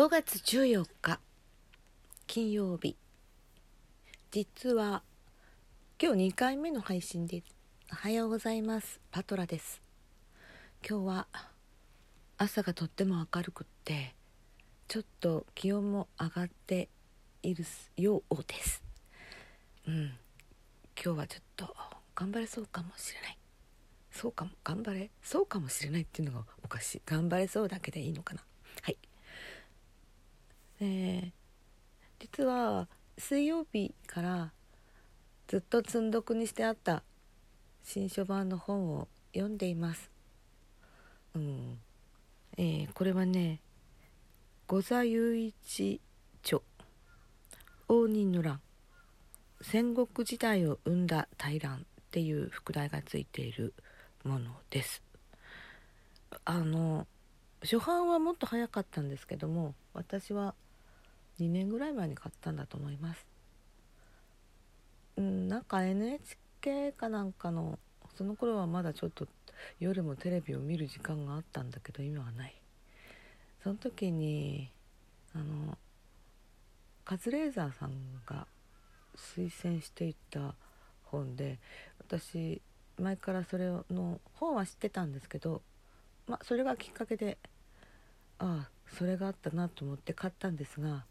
5月14日金曜日。実は今日2回目の配信ですおはようございます。パトラです。今日は朝がとっても明るくってちょっと気温も上がっているようです。うん。今日はちょっと頑張れそうかもしれない。そうかも頑張れそうかもしれないっていうのがおかしい。頑張れそうだけでいいのかな。えー、実は水曜日からずっと積んどくにしてあった新書版の本を読んでいます。うんえー、これはね五座雄一著応仁の乱戦国時代を生んだ大乱っていう副題がついているものです。あの初版はもっと早かったんですけども私は2年ぐらい前に買ったんだと思います。うんなんか NHK かなんかのその頃はまだちょっと夜もテレビを見る時間があったんだけど今はない。その時にあのカズレーザーさんが推薦していた本で私前からそれの本は知ってたんですけどまあそれがきっかけでああそれがあったなと思って買ったんですが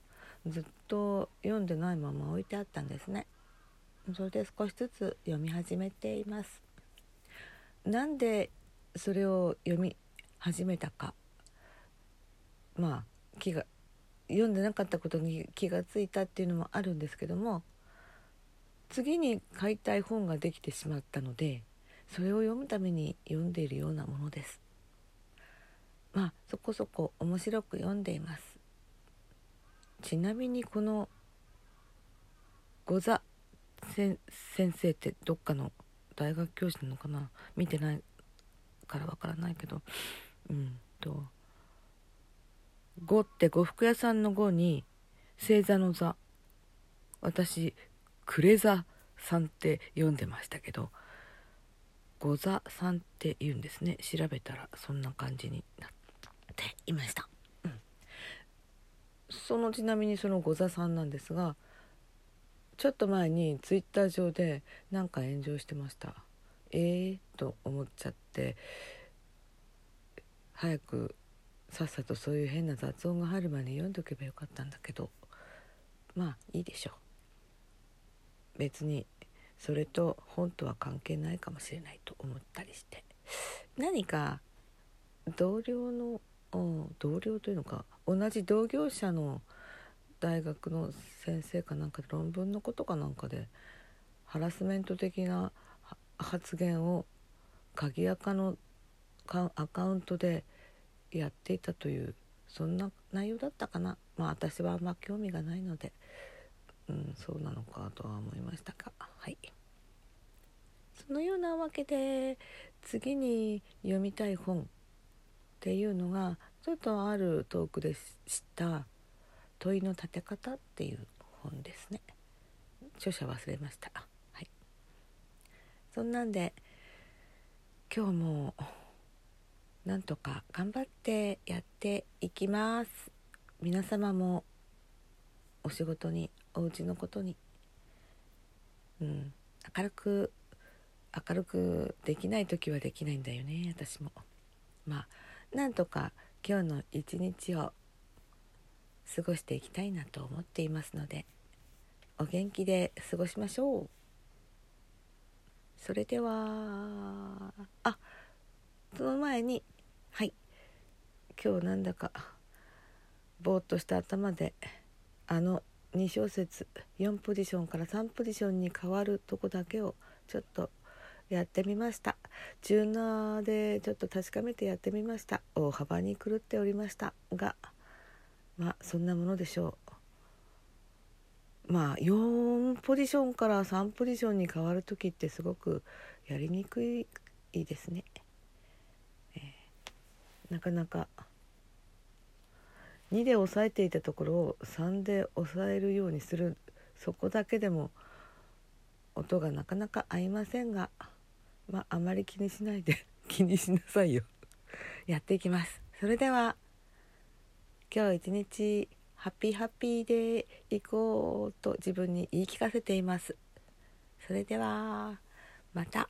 ずっと読んでないまま置いてあったんですね。それで少しずつ読み始めています。なんでそれを読み始めたか。まあ気が読んでなかったことに気がついたっていうのもあるんですけども次に買いたい本ができてしまったのでそれを読むために読んでいるようなものです。まあそこそこ面白く読んでいます。ちなみにこの御座先生ってどっかの大学教師なのかな？見てないからわからないけど。うんと「五」って呉服屋さんの「五」に星座の座。私クレ座さんって読んでましたけど御座さんって言うんですね。調べたらそんな感じになっていました。そのちなみにその御座さんなんですがちょっと前にツイッター上でなんか炎上してました。えーと思っちゃって早くさっさとそういう変な雑音が入る前に読んどけばよかったんだけどまあいいでしょう。別にそれと本とは関係ないかもしれないと思ったりして何か同僚のうん同僚というのか。同じ同業者の大学の先生かなんかで論文のことかなんかでハラスメント的な発言を鍵垢のアカウントでやっていたというそんな内容だったかな。まあ私はあんま興味がないので、うん、そうなのかとは思いましたが。はい。そのようなわけで次に読みたい本。っていうのがちょっとあるトークで知った。問いの立て方っていう本ですね。著者忘れました。はい。そんなんで今日もなんとか頑張ってやっていきます。皆様もお仕事にお家のことにうん。明るく明るくできない時はできないんだよね私も。まあなんとか今日の一日を過ごしていきたいなと思っていますのでお元気で過ごしましょう。それではあその前にはい。今日なんだかぼーっとした頭であの2小節4ポジションから3ポジションに変わるとこだけをちょっとやってみました。チューナーでちょっと確かめてやってみました。大幅に狂っておりました。がまあそんなものでしょう。まあ4ポジションから3ポジションに変わる時ってすごくやりにくいですね、えー、なかなか2で抑えていたところを3で抑えるようにする。そこだけでも音がなかなか合いませんが。まあ、まり気にしないで 気にしなさいよ。やっていきます。それでは今日一日ハッピーハッピーで行こうと自分に言い聞かせています。それではまた。